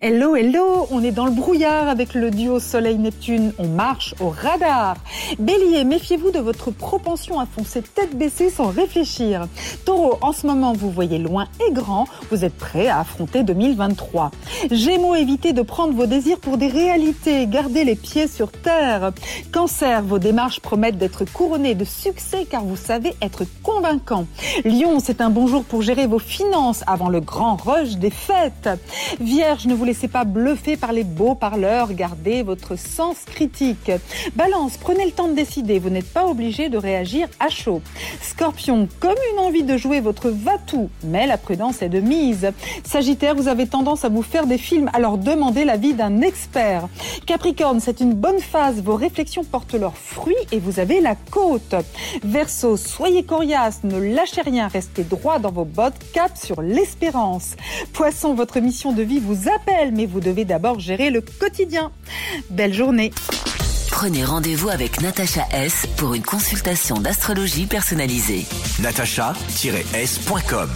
Hello, hello, on est dans le brouillard avec le duo Soleil-Neptune, on marche au radar. Bélier, méfiez-vous de votre propension à foncer tête baissée sans réfléchir. Taureau, en ce moment vous voyez loin et grand, vous êtes prêt à affronter 2023. Gémeaux, évitez de prendre vos désirs pour des réalités, gardez les pieds sur terre. Cancer, vos démarches promettent d'être couronnées de succès car vous savez être convaincant. Lion, c'est un bon jour pour gérer vos finances avant le grand rush des fêtes. Vierge, ne vous laissez pas bluffer par les beaux parleurs, gardez votre sens critique. Balance, prenez le temps de décider, vous n'êtes pas obligé de réagir à chaud. Scorpion, comme une envie de jouer votre va-tout, mais la prudence est de mise. Sagittaire, vous avez tendance à vous faire des films, alors demandez l'avis d'un expert. Capricorne, c'est une bonne phase, vos réflexions portent leurs fruits et vous avez la côte. Verseau, soyez coriace, ne lâchez rien, restez droit dans vos bottes, cap sur l'espérance. Poisson, votre mission de vie vous appelle mais vous devez d'abord gérer le quotidien. Belle journée. Prenez rendez-vous avec Natacha S pour une consultation d'astrologie personnalisée. natacha-s.com